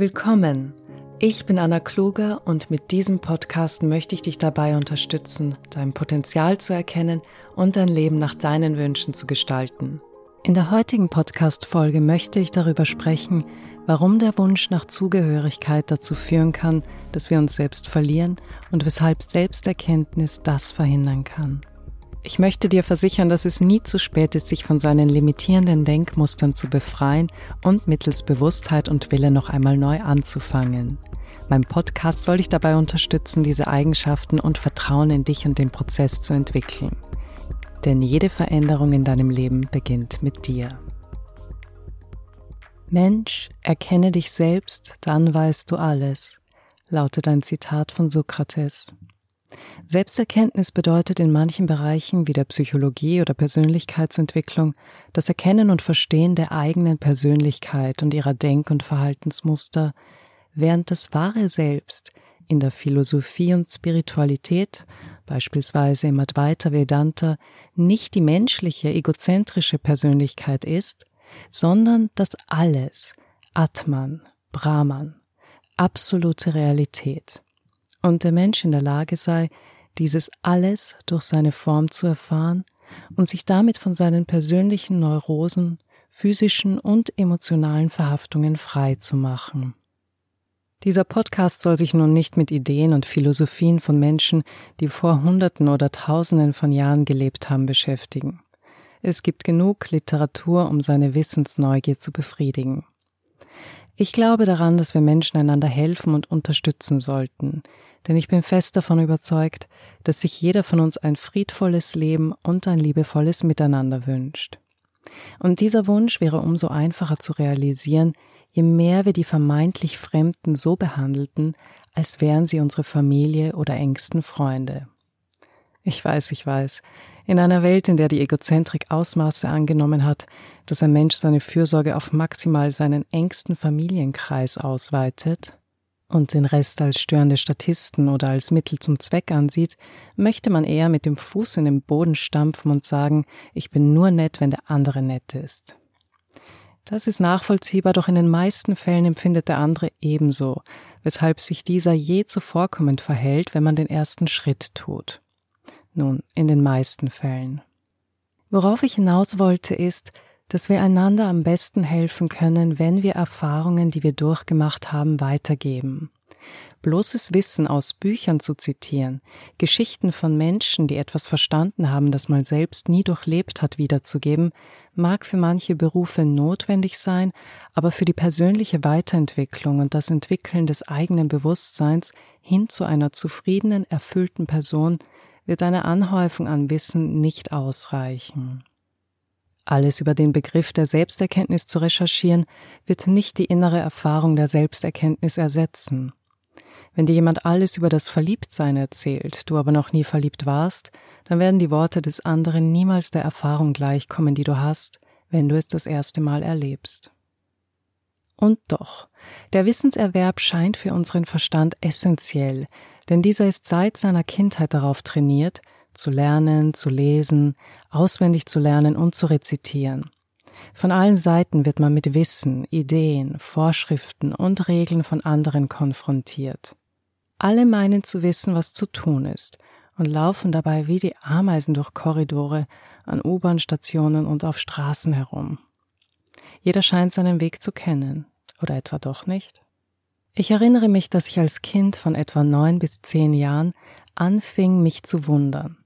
Willkommen. Ich bin Anna Kluger und mit diesem Podcast möchte ich dich dabei unterstützen, dein Potenzial zu erkennen und dein Leben nach deinen Wünschen zu gestalten. In der heutigen Podcast-Folge möchte ich darüber sprechen, warum der Wunsch nach Zugehörigkeit dazu führen kann, dass wir uns selbst verlieren und weshalb Selbsterkenntnis das verhindern kann. Ich möchte dir versichern, dass es nie zu spät ist, sich von seinen limitierenden Denkmustern zu befreien und mittels Bewusstheit und Wille noch einmal neu anzufangen. Mein Podcast soll dich dabei unterstützen, diese Eigenschaften und Vertrauen in dich und den Prozess zu entwickeln. Denn jede Veränderung in deinem Leben beginnt mit dir. Mensch, erkenne dich selbst, dann weißt du alles, lautet ein Zitat von Sokrates. Selbsterkenntnis bedeutet in manchen Bereichen wie der Psychologie oder Persönlichkeitsentwicklung das Erkennen und Verstehen der eigenen Persönlichkeit und ihrer Denk- und Verhaltensmuster, während das wahre Selbst in der Philosophie und Spiritualität, beispielsweise im Advaita Vedanta, nicht die menschliche, egozentrische Persönlichkeit ist, sondern das Alles, Atman, Brahman, absolute Realität und der Mensch in der Lage sei, dieses alles durch seine Form zu erfahren und sich damit von seinen persönlichen Neurosen, physischen und emotionalen Verhaftungen frei zu machen. Dieser Podcast soll sich nun nicht mit Ideen und Philosophien von Menschen, die vor Hunderten oder Tausenden von Jahren gelebt haben, beschäftigen. Es gibt genug Literatur, um seine Wissensneugier zu befriedigen. Ich glaube daran, dass wir Menschen einander helfen und unterstützen sollten, denn ich bin fest davon überzeugt, dass sich jeder von uns ein friedvolles Leben und ein liebevolles Miteinander wünscht. Und dieser Wunsch wäre umso einfacher zu realisieren, je mehr wir die vermeintlich Fremden so behandelten, als wären sie unsere Familie oder engsten Freunde. Ich weiß, ich weiß, in einer Welt, in der die Egozentrik Ausmaße angenommen hat, dass ein Mensch seine Fürsorge auf maximal seinen engsten Familienkreis ausweitet, und den Rest als störende Statisten oder als Mittel zum Zweck ansieht, möchte man eher mit dem Fuß in den Boden stampfen und sagen, ich bin nur nett, wenn der andere nett ist. Das ist nachvollziehbar, doch in den meisten Fällen empfindet der andere ebenso, weshalb sich dieser je zuvorkommend verhält, wenn man den ersten Schritt tut. Nun, in den meisten Fällen. Worauf ich hinaus wollte, ist, dass wir einander am besten helfen können, wenn wir Erfahrungen, die wir durchgemacht haben, weitergeben. Bloßes Wissen aus Büchern zu zitieren, Geschichten von Menschen, die etwas verstanden haben, das man selbst nie durchlebt hat, wiederzugeben, mag für manche Berufe notwendig sein, aber für die persönliche Weiterentwicklung und das Entwickeln des eigenen Bewusstseins hin zu einer zufriedenen, erfüllten Person wird eine Anhäufung an Wissen nicht ausreichen. Alles über den Begriff der Selbsterkenntnis zu recherchieren, wird nicht die innere Erfahrung der Selbsterkenntnis ersetzen. Wenn dir jemand alles über das Verliebtsein erzählt, du aber noch nie verliebt warst, dann werden die Worte des anderen niemals der Erfahrung gleichkommen, die du hast, wenn du es das erste Mal erlebst. Und doch, der Wissenserwerb scheint für unseren Verstand essentiell, denn dieser ist seit seiner Kindheit darauf trainiert, zu lernen, zu lesen, auswendig zu lernen und zu rezitieren. Von allen Seiten wird man mit Wissen, Ideen, Vorschriften und Regeln von anderen konfrontiert. Alle meinen zu wissen, was zu tun ist, und laufen dabei wie die Ameisen durch Korridore, an U-Bahn-Stationen und auf Straßen herum. Jeder scheint seinen Weg zu kennen, oder etwa doch nicht? Ich erinnere mich, dass ich als Kind von etwa neun bis zehn Jahren anfing, mich zu wundern.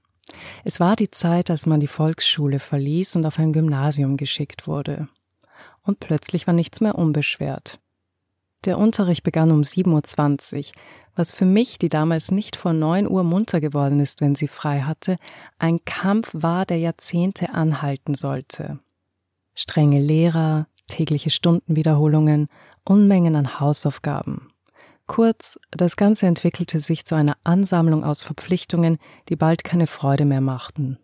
Es war die Zeit, als man die Volksschule verließ und auf ein Gymnasium geschickt wurde. Und plötzlich war nichts mehr unbeschwert. Der Unterricht begann um 7.20 Uhr, was für mich, die damals nicht vor 9 Uhr munter geworden ist, wenn sie frei hatte, ein Kampf war, der Jahrzehnte anhalten sollte. Strenge Lehrer, tägliche Stundenwiederholungen, Unmengen an Hausaufgaben. Kurz, das Ganze entwickelte sich zu einer Ansammlung aus Verpflichtungen, die bald keine Freude mehr machten.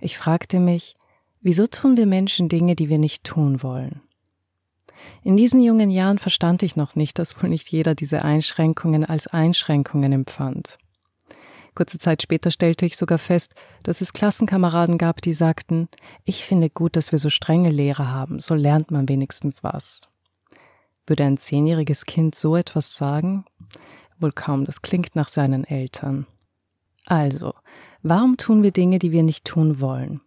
Ich fragte mich, wieso tun wir Menschen Dinge, die wir nicht tun wollen? In diesen jungen Jahren verstand ich noch nicht, dass wohl nicht jeder diese Einschränkungen als Einschränkungen empfand. Kurze Zeit später stellte ich sogar fest, dass es Klassenkameraden gab, die sagten, ich finde gut, dass wir so strenge Lehrer haben, so lernt man wenigstens was. Würde ein zehnjähriges Kind so etwas sagen? Wohl kaum, das klingt nach seinen Eltern. Also, warum tun wir Dinge, die wir nicht tun wollen?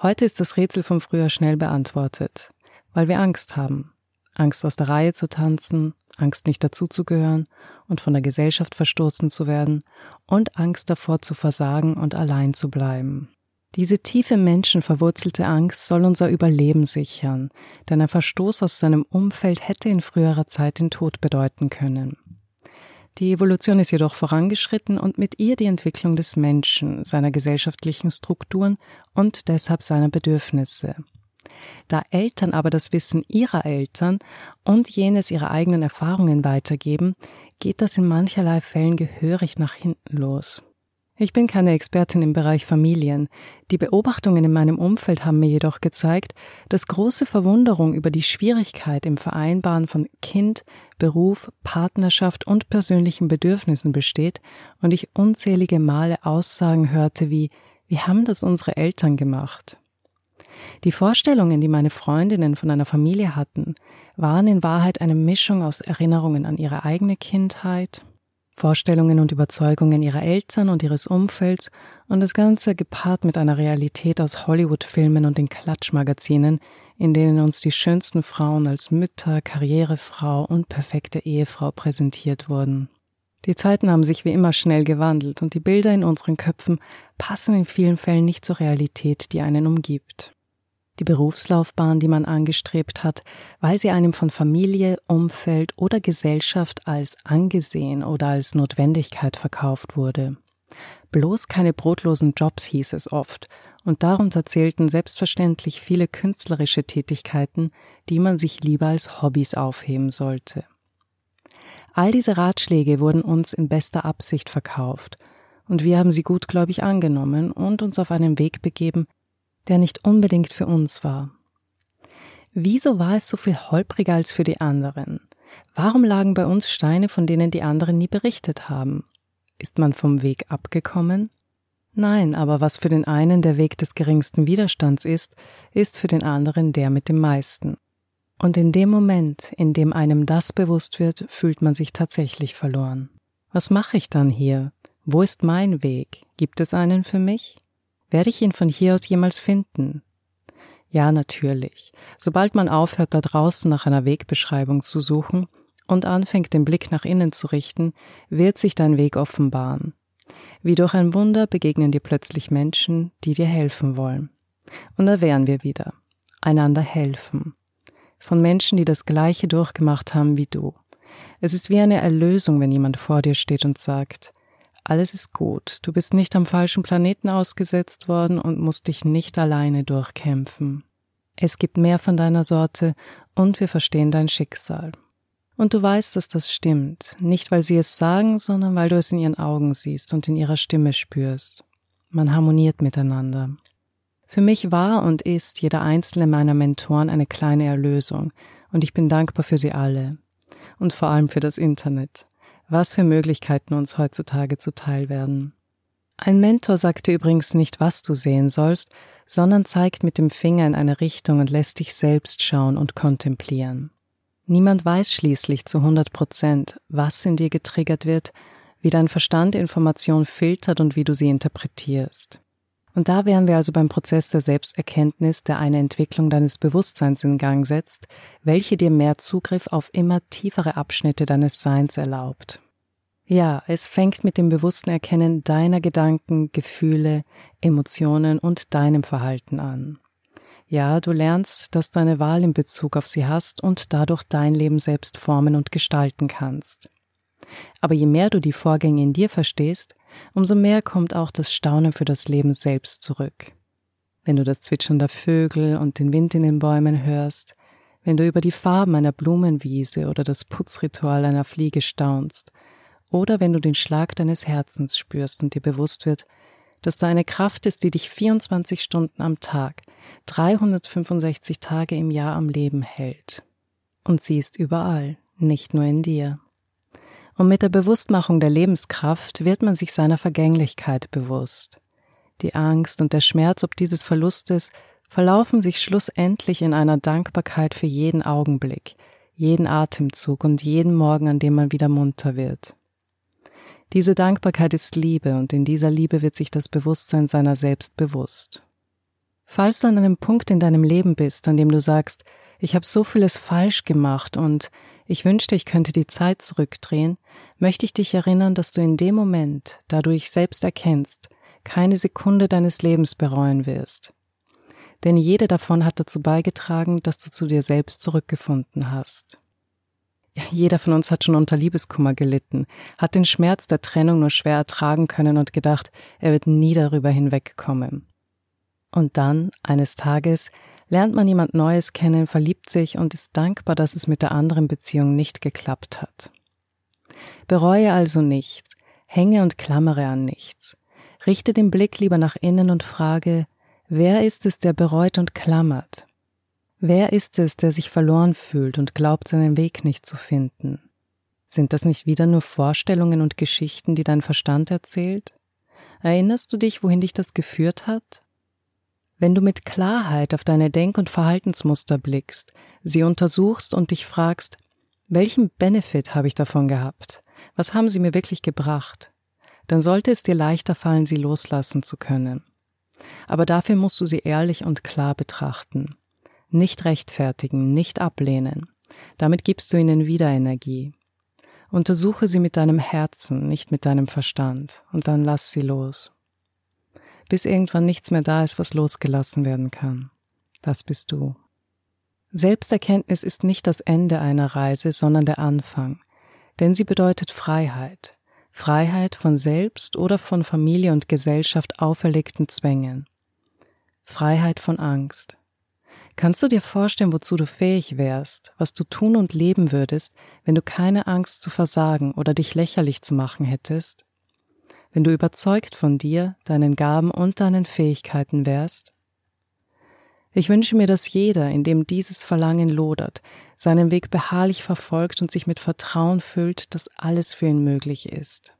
Heute ist das Rätsel vom Frühjahr schnell beantwortet, weil wir Angst haben. Angst aus der Reihe zu tanzen, Angst nicht dazuzugehören und von der Gesellschaft verstoßen zu werden und Angst davor zu versagen und allein zu bleiben. Diese tiefe menschenverwurzelte Angst soll unser Überleben sichern, denn ein Verstoß aus seinem Umfeld hätte in früherer Zeit den Tod bedeuten können. Die Evolution ist jedoch vorangeschritten und mit ihr die Entwicklung des Menschen, seiner gesellschaftlichen Strukturen und deshalb seiner Bedürfnisse. Da Eltern aber das Wissen ihrer Eltern und jenes ihrer eigenen Erfahrungen weitergeben, geht das in mancherlei Fällen gehörig nach hinten los. Ich bin keine Expertin im Bereich Familien. Die Beobachtungen in meinem Umfeld haben mir jedoch gezeigt, dass große Verwunderung über die Schwierigkeit im Vereinbaren von Kind, Beruf, Partnerschaft und persönlichen Bedürfnissen besteht und ich unzählige Male Aussagen hörte wie wie haben das unsere Eltern gemacht? Die Vorstellungen, die meine Freundinnen von einer Familie hatten, waren in Wahrheit eine Mischung aus Erinnerungen an ihre eigene Kindheit, Vorstellungen und Überzeugungen ihrer Eltern und ihres Umfelds und das Ganze gepaart mit einer Realität aus Hollywood-Filmen und den Klatschmagazinen, in denen uns die schönsten Frauen als Mütter, Karrierefrau und perfekte Ehefrau präsentiert wurden. Die Zeiten haben sich wie immer schnell gewandelt und die Bilder in unseren Köpfen passen in vielen Fällen nicht zur Realität, die einen umgibt die Berufslaufbahn, die man angestrebt hat, weil sie einem von Familie, Umfeld oder Gesellschaft als angesehen oder als Notwendigkeit verkauft wurde. Bloß keine brotlosen Jobs hieß es oft, und darunter zählten selbstverständlich viele künstlerische Tätigkeiten, die man sich lieber als Hobbys aufheben sollte. All diese Ratschläge wurden uns in bester Absicht verkauft, und wir haben sie gutgläubig angenommen und uns auf einen Weg begeben, der nicht unbedingt für uns war. Wieso war es so viel holpriger als für die anderen? Warum lagen bei uns Steine, von denen die anderen nie berichtet haben? Ist man vom Weg abgekommen? Nein, aber was für den einen der Weg des geringsten Widerstands ist, ist für den anderen der mit dem meisten. Und in dem Moment, in dem einem das bewusst wird, fühlt man sich tatsächlich verloren. Was mache ich dann hier? Wo ist mein Weg? Gibt es einen für mich? Werde ich ihn von hier aus jemals finden? Ja, natürlich. Sobald man aufhört, da draußen nach einer Wegbeschreibung zu suchen und anfängt, den Blick nach innen zu richten, wird sich dein Weg offenbaren. Wie durch ein Wunder begegnen dir plötzlich Menschen, die dir helfen wollen. Und da wären wir wieder. Einander helfen. Von Menschen, die das Gleiche durchgemacht haben wie du. Es ist wie eine Erlösung, wenn jemand vor dir steht und sagt, alles ist gut. Du bist nicht am falschen Planeten ausgesetzt worden und musst dich nicht alleine durchkämpfen. Es gibt mehr von deiner Sorte und wir verstehen dein Schicksal. Und du weißt, dass das stimmt, nicht weil sie es sagen, sondern weil du es in ihren Augen siehst und in ihrer Stimme spürst. Man harmoniert miteinander. Für mich war und ist jeder einzelne meiner Mentoren eine kleine Erlösung, und ich bin dankbar für sie alle. Und vor allem für das Internet was für Möglichkeiten uns heutzutage zuteil werden. Ein Mentor sagt dir übrigens nicht, was du sehen sollst, sondern zeigt mit dem Finger in eine Richtung und lässt dich selbst schauen und kontemplieren. Niemand weiß schließlich zu 100 Prozent, was in dir getriggert wird, wie dein Verstand Informationen filtert und wie du sie interpretierst. Und da wären wir also beim Prozess der Selbsterkenntnis, der eine Entwicklung deines Bewusstseins in Gang setzt, welche dir mehr Zugriff auf immer tiefere Abschnitte deines Seins erlaubt. Ja, es fängt mit dem bewussten Erkennen deiner Gedanken, Gefühle, Emotionen und deinem Verhalten an. Ja, du lernst, dass du eine Wahl in Bezug auf sie hast und dadurch dein Leben selbst formen und gestalten kannst. Aber je mehr du die Vorgänge in dir verstehst, umso mehr kommt auch das Staunen für das Leben selbst zurück. Wenn du das Zwitschern der Vögel und den Wind in den Bäumen hörst, wenn du über die Farben einer Blumenwiese oder das Putzritual einer Fliege staunst, oder wenn du den Schlag deines Herzens spürst und dir bewusst wird, dass da eine Kraft ist, die dich 24 Stunden am Tag, 365 Tage im Jahr am Leben hält. Und sie ist überall, nicht nur in dir. Und mit der Bewusstmachung der Lebenskraft wird man sich seiner Vergänglichkeit bewusst. Die Angst und der Schmerz ob dieses Verlustes verlaufen sich schlussendlich in einer Dankbarkeit für jeden Augenblick, jeden Atemzug und jeden Morgen, an dem man wieder munter wird. Diese Dankbarkeit ist Liebe und in dieser Liebe wird sich das Bewusstsein seiner selbst bewusst. Falls du an einem Punkt in deinem Leben bist, an dem du sagst, ich habe so vieles falsch gemacht und ich wünschte, ich könnte die Zeit zurückdrehen, möchte ich dich erinnern, dass du in dem Moment, da du dich selbst erkennst, keine Sekunde deines Lebens bereuen wirst. Denn jede davon hat dazu beigetragen, dass du zu dir selbst zurückgefunden hast. Jeder von uns hat schon unter Liebeskummer gelitten, hat den Schmerz der Trennung nur schwer ertragen können und gedacht, er wird nie darüber hinwegkommen. Und dann, eines Tages, lernt man jemand Neues kennen, verliebt sich und ist dankbar, dass es mit der anderen Beziehung nicht geklappt hat. Bereue also nichts, hänge und klammere an nichts. Richte den Blick lieber nach innen und frage, wer ist es, der bereut und klammert? Wer ist es, der sich verloren fühlt und glaubt, seinen Weg nicht zu finden? Sind das nicht wieder nur Vorstellungen und Geschichten, die dein Verstand erzählt? Erinnerst du dich, wohin dich das geführt hat? Wenn du mit Klarheit auf deine Denk- und Verhaltensmuster blickst, sie untersuchst und dich fragst, welchen Benefit habe ich davon gehabt? Was haben sie mir wirklich gebracht? Dann sollte es dir leichter fallen, sie loslassen zu können. Aber dafür musst du sie ehrlich und klar betrachten. Nicht rechtfertigen, nicht ablehnen. Damit gibst du ihnen wieder Energie. Untersuche sie mit deinem Herzen, nicht mit deinem Verstand, und dann lass sie los bis irgendwann nichts mehr da ist, was losgelassen werden kann. Das bist du. Selbsterkenntnis ist nicht das Ende einer Reise, sondern der Anfang, denn sie bedeutet Freiheit. Freiheit von selbst oder von Familie und Gesellschaft auferlegten Zwängen. Freiheit von Angst. Kannst du dir vorstellen, wozu du fähig wärst, was du tun und leben würdest, wenn du keine Angst zu versagen oder dich lächerlich zu machen hättest? Wenn du überzeugt von dir, deinen Gaben und deinen Fähigkeiten wärst? Ich wünsche mir, dass jeder, in dem dieses Verlangen lodert, seinen Weg beharrlich verfolgt und sich mit Vertrauen füllt, dass alles für ihn möglich ist.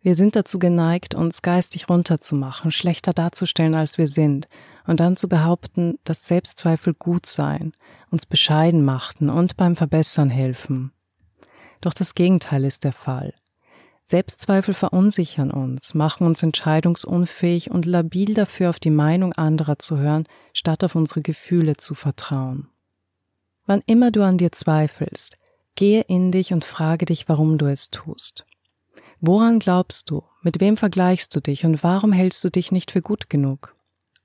Wir sind dazu geneigt, uns geistig runterzumachen, schlechter darzustellen, als wir sind, und dann zu behaupten, dass Selbstzweifel gut seien, uns bescheiden machten und beim Verbessern helfen. Doch das Gegenteil ist der Fall. Selbstzweifel verunsichern uns, machen uns entscheidungsunfähig und labil dafür, auf die Meinung anderer zu hören, statt auf unsere Gefühle zu vertrauen. Wann immer du an dir zweifelst, gehe in dich und frage dich, warum du es tust. Woran glaubst du? Mit wem vergleichst du dich und warum hältst du dich nicht für gut genug?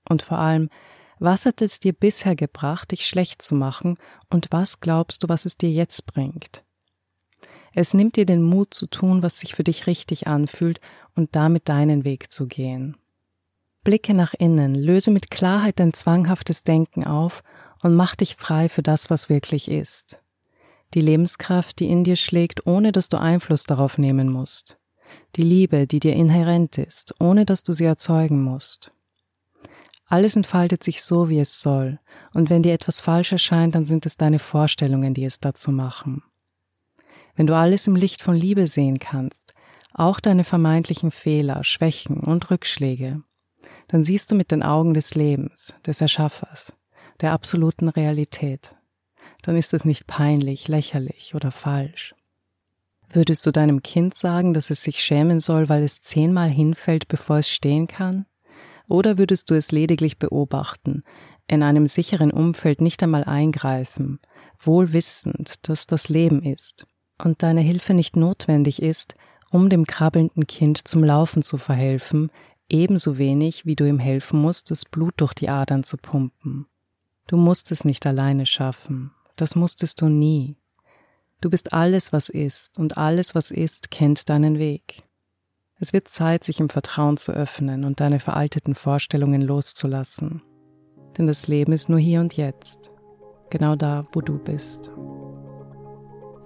Und vor allem, was hat es dir bisher gebracht, dich schlecht zu machen und was glaubst du, was es dir jetzt bringt? Es nimmt dir den Mut zu tun, was sich für dich richtig anfühlt und damit deinen Weg zu gehen. Blicke nach innen, löse mit Klarheit dein zwanghaftes Denken auf und mach dich frei für das, was wirklich ist. Die Lebenskraft, die in dir schlägt, ohne dass du Einfluss darauf nehmen musst. Die Liebe, die dir inhärent ist, ohne dass du sie erzeugen musst. Alles entfaltet sich so, wie es soll, und wenn dir etwas falsch erscheint, dann sind es deine Vorstellungen, die es dazu machen wenn du alles im Licht von Liebe sehen kannst, auch deine vermeintlichen Fehler, Schwächen und Rückschläge, dann siehst du mit den Augen des Lebens, des Erschaffers, der absoluten Realität. Dann ist es nicht peinlich, lächerlich oder falsch. Würdest du deinem Kind sagen, dass es sich schämen soll, weil es zehnmal hinfällt, bevor es stehen kann? Oder würdest du es lediglich beobachten, in einem sicheren Umfeld nicht einmal eingreifen, wohl wissend, dass das Leben ist und deine Hilfe nicht notwendig ist, um dem krabbelnden Kind zum Laufen zu verhelfen, ebenso wenig wie du ihm helfen musst, das Blut durch die Adern zu pumpen. Du musst es nicht alleine schaffen, das musstest du nie. Du bist alles, was ist, und alles, was ist, kennt deinen Weg. Es wird Zeit, sich im Vertrauen zu öffnen und deine veralteten Vorstellungen loszulassen. Denn das Leben ist nur hier und jetzt, genau da, wo du bist.